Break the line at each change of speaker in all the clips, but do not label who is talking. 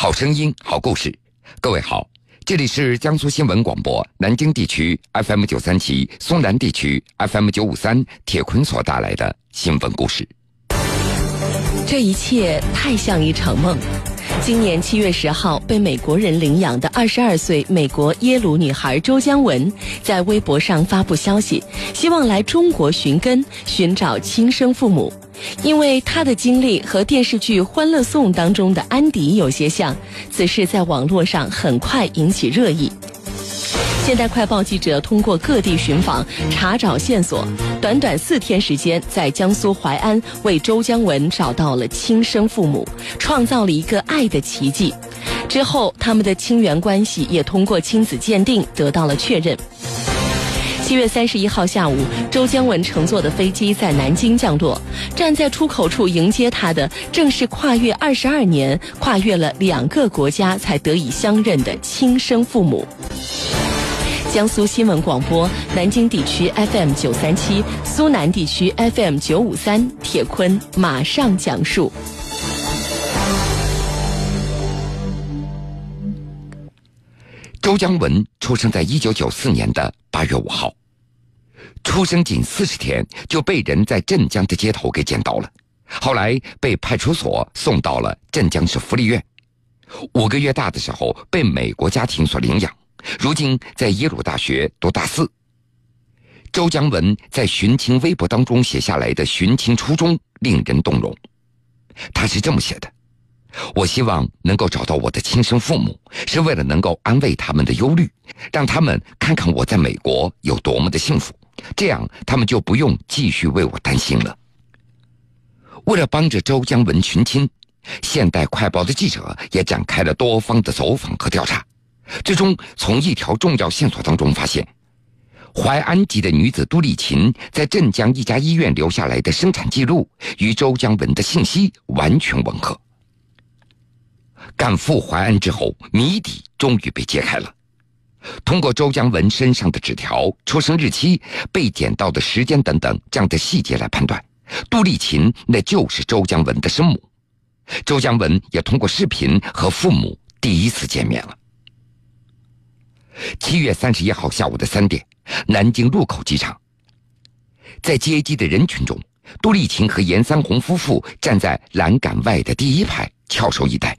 好声音，好故事。各位好，这里是江苏新闻广播南京地区 FM 九三七、松南地区 FM 九五三铁坤所带来的新闻故事。
这一切太像一场梦。今年七月十号，被美国人领养的二十二岁美国耶鲁女孩周江文，在微博上发布消息，希望来中国寻根，寻找亲生父母。因为他的经历和电视剧《欢乐颂》当中的安迪有些像，此事在网络上很快引起热议。现代快报记者通过各地寻访查找线索，短短四天时间，在江苏淮安为周江文找到了亲生父母，创造了一个爱的奇迹。之后，他们的亲缘关系也通过亲子鉴定得到了确认。七月三十一号下午，周江文乘坐的飞机在南京降落，站在出口处迎接他的，正是跨越二十二年、跨越了两个国家才得以相认的亲生父母。江苏新闻广播南京地区 FM 九三七，苏南地区 FM 九五三，铁坤马上讲述。
周江文出生在一九九四年的八月五号，出生仅四十天就被人在镇江的街头给捡到了，后来被派出所送到了镇江市福利院，五个月大的时候被美国家庭所领养。如今在耶鲁大学读大四。周江文在寻亲微博当中写下来的寻亲初衷令人动容，他是这么写的：“我希望能够找到我的亲生父母，是为了能够安慰他们的忧虑，让他们看看我在美国有多么的幸福，这样他们就不用继续为我担心了。”为了帮着周江文寻亲，现代快报的记者也展开了多方的走访和调查。最终，从一条重要线索当中发现，淮安籍的女子杜丽琴在镇江一家医院留下来的生产记录与周江文的信息完全吻合。赶赴淮安之后，谜底终于被揭开了。通过周江文身上的纸条、出生日期、被捡到的时间等等这样的细节来判断，杜丽琴那就是周江文的生母。周江文也通过视频和父母第一次见面了。七月三十一号下午的三点，南京禄口机场，在接机的人群中，杜丽琴和严三红夫妇站在栏杆外的第一排，翘首以待。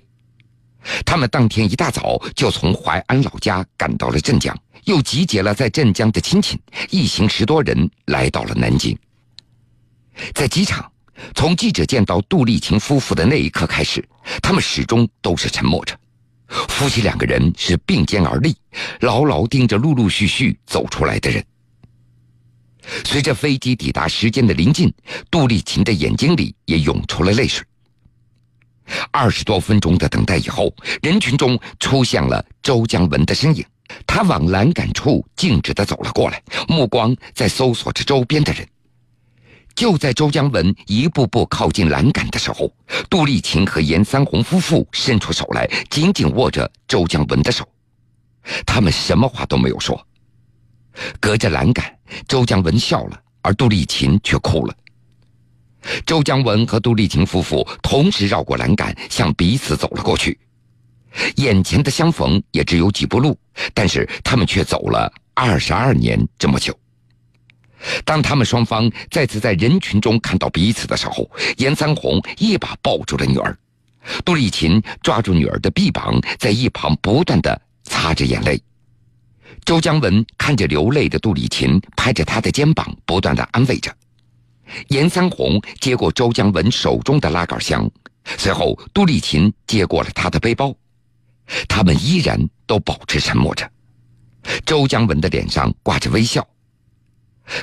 他们当天一大早就从淮安老家赶到了镇江，又集结了在镇江的亲戚，一行十多人来到了南京。在机场，从记者见到杜丽琴夫妇的那一刻开始，他们始终都是沉默着。夫妻两个人是并肩而立，牢牢盯着陆陆续续走出来的人。随着飞机抵达时间的临近，杜丽琴的眼睛里也涌出了泪水。二十多分钟的等待以后，人群中出现了周江文的身影，他往栏杆处径直的走了过来，目光在搜索着周边的人。就在周江文一步步靠近栏杆的时候，杜丽琴和严三红夫妇伸出手来，紧紧握着周江文的手。他们什么话都没有说。隔着栏杆，周江文笑了，而杜丽琴却哭了。周江文和杜丽琴夫妇同时绕过栏杆，向彼此走了过去。眼前的相逢也只有几步路，但是他们却走了二十二年这么久。当他们双方再次在人群中看到彼此的时候，严三红一把抱住了女儿，杜丽琴抓住女儿的臂膀，在一旁不断的擦着眼泪。周江文看着流泪的杜丽琴，拍着她的肩膀，不断的安慰着。严三红接过周江文手中的拉杆箱，随后杜丽琴接过了他的背包，他们依然都保持沉默着。周江文的脸上挂着微笑。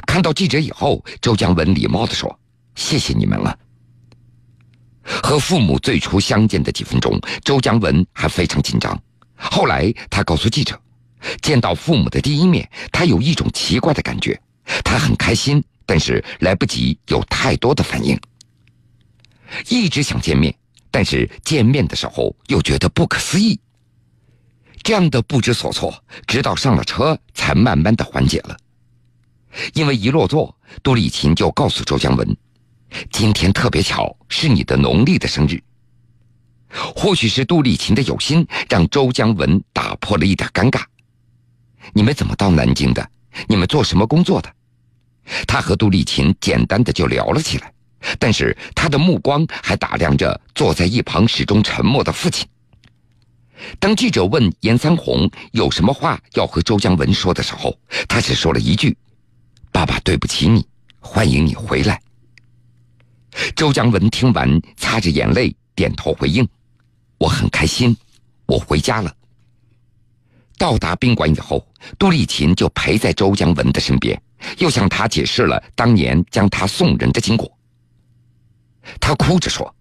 看到记者以后，周江文礼貌地说：“谢谢你们了。”和父母最初相见的几分钟，周江文还非常紧张。后来他告诉记者，见到父母的第一面，他有一种奇怪的感觉，他很开心，但是来不及有太多的反应。一直想见面，但是见面的时候又觉得不可思议。这样的不知所措，直到上了车，才慢慢的缓解了。因为一落座，杜丽琴就告诉周江文：“今天特别巧，是你的农历的生日。”或许是杜丽琴的有心，让周江文打破了一点尴尬。你们怎么到南京的？你们做什么工作的？他和杜丽琴简单的就聊了起来，但是他的目光还打量着坐在一旁始终沉默的父亲。当记者问严三红有什么话要和周江文说的时候，他只说了一句：“爸爸对不起你，欢迎你回来。”周江文听完，擦着眼泪点头回应：“我很开心，我回家了。”到达宾馆以后，杜丽琴就陪在周江文的身边，又向他解释了当年将他送人的经过。他哭着说。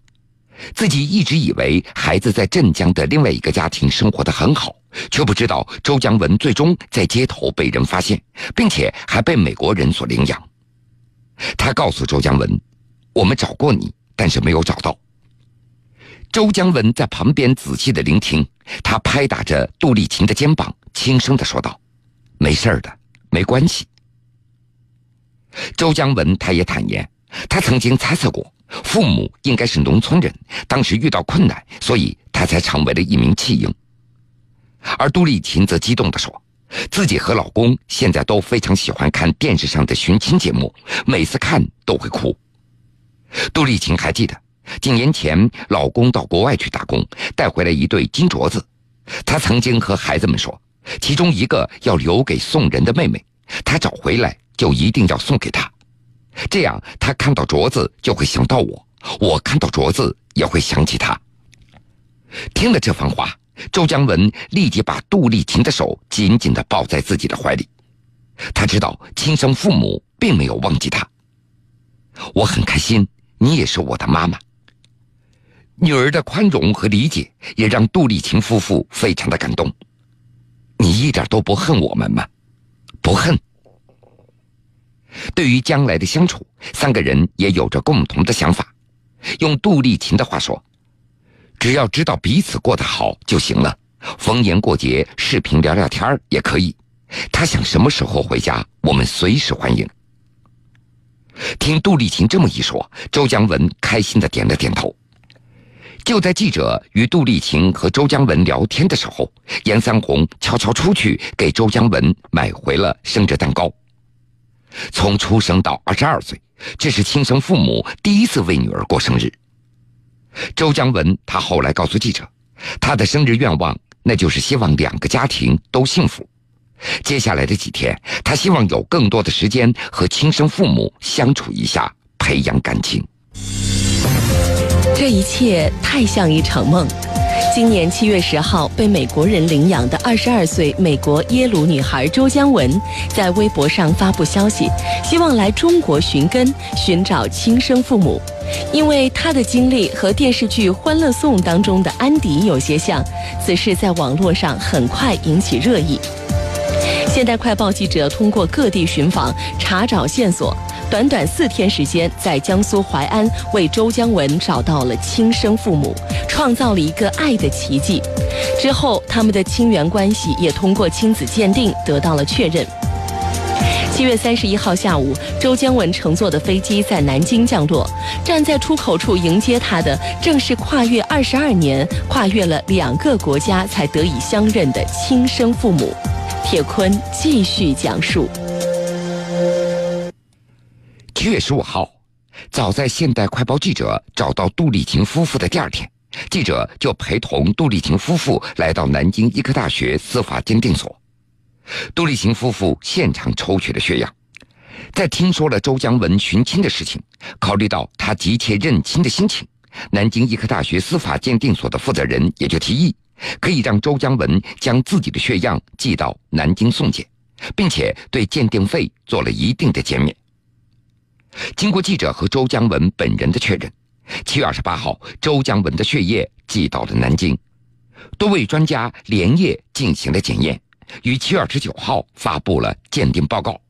自己一直以为孩子在镇江的另外一个家庭生活的很好，却不知道周江文最终在街头被人发现，并且还被美国人所领养。他告诉周江文：“我们找过你，但是没有找到。”周江文在旁边仔细的聆听，他拍打着杜丽琴的肩膀，轻声的说道：“没事的，没关系。”周江文他也坦言，他曾经猜测过。父母应该是农村人，当时遇到困难，所以他才成为了一名弃婴。而杜丽琴则激动地说：“自己和老公现在都非常喜欢看电视上的寻亲节目，每次看都会哭。”杜丽琴还记得，几年前老公到国外去打工，带回来一对金镯子，她曾经和孩子们说，其中一个要留给送人的妹妹，她找回来就一定要送给他。这样，他看到镯子就会想到我，我看到镯子也会想起他。听了这番话，周江文立即把杜丽琴的手紧紧的抱在自己的怀里。他知道亲生父母并没有忘记他。我很开心，你也是我的妈妈。女儿的宽容和理解也让杜丽琴夫妇非常的感动。你一点都不恨我们吗？不恨。对于将来的相处，三个人也有着共同的想法。用杜丽琴的话说：“只要知道彼此过得好就行了，逢年过节视频聊聊天也可以。他想什么时候回家，我们随时欢迎。”听杜丽琴这么一说，周江文开心的点了点头。就在记者与杜丽琴和周江文聊天的时候，严三红悄悄出去给周江文买回了生日蛋糕。从出生到二十二岁，这是亲生父母第一次为女儿过生日。周江文他后来告诉记者，他的生日愿望那就是希望两个家庭都幸福。接下来的几天，他希望有更多的时间和亲生父母相处一下，培养感情。
这一切太像一场梦。今年七月十号，被美国人领养的二十二岁美国耶鲁女孩周江文，在微博上发布消息，希望来中国寻根，寻找亲生父母。因为她的经历和电视剧《欢乐颂》当中的安迪有些像，此事在网络上很快引起热议。现代快报记者通过各地寻访，查找线索。短短四天时间，在江苏淮安为周江文找到了亲生父母，创造了一个爱的奇迹。之后，他们的亲缘关系也通过亲子鉴定得到了确认。七月三十一号下午，周江文乘坐的飞机在南京降落，站在出口处迎接他的，正是跨越二十二年、跨越了两个国家才得以相认的亲生父母。铁坤继续讲述。
月十五号，早在现代快报记者找到杜丽琴夫妇的第二天，记者就陪同杜丽琴夫妇来到南京医科大学司法鉴定所。杜丽琴夫妇现场抽取了血样，在听说了周江文寻亲的事情，考虑到他急切认亲的心情，南京医科大学司法鉴定所的负责人也就提议，可以让周江文将自己的血样寄到南京送检，并且对鉴定费做了一定的减免。经过记者和周江文本人的确认，七月二十八号，周江文的血液寄到了南京，多位专家连夜进行了检验，于七月二十九号发布了鉴定报告。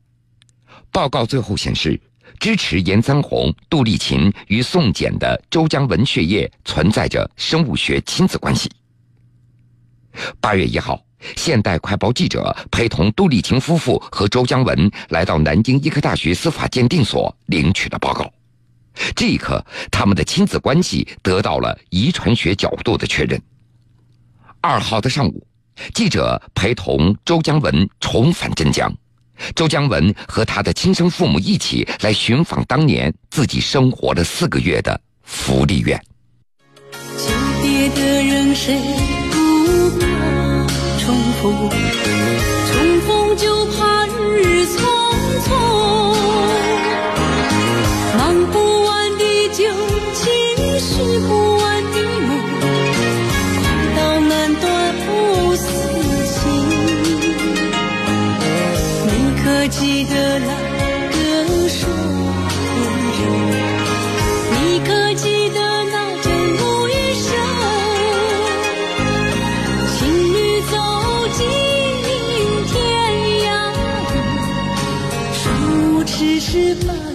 报告最后显示，支持严三红、杜丽琴与送检的周江文血液存在着生物学亲子关系。八月一号。现代快报记者陪同杜丽琴夫妇和周江文来到南京医科大学司法鉴定所领取了报告。这一刻，他们的亲子关系得到了遗传学角度的确认。二号的上午，记者陪同周江文重返镇江。周江文和他的亲生父母一起来寻访当年自己生活了四个月的福利院。
的人谁重失败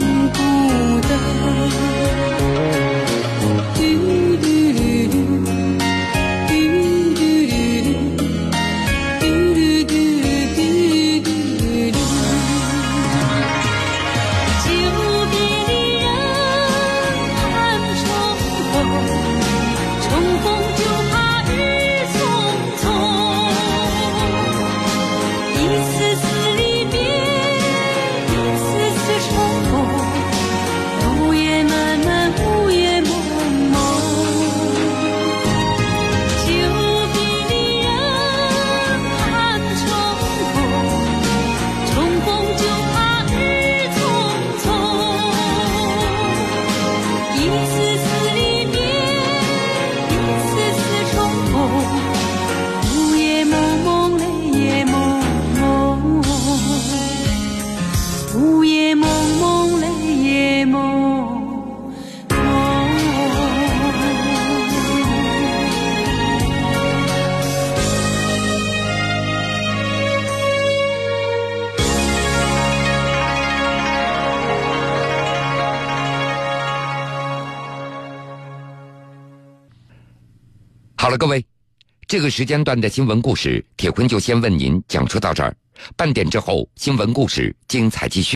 好了，各位，这个时间段的新闻故事，铁坤就先为您讲述到这儿。半点之后，新闻故事精彩继续。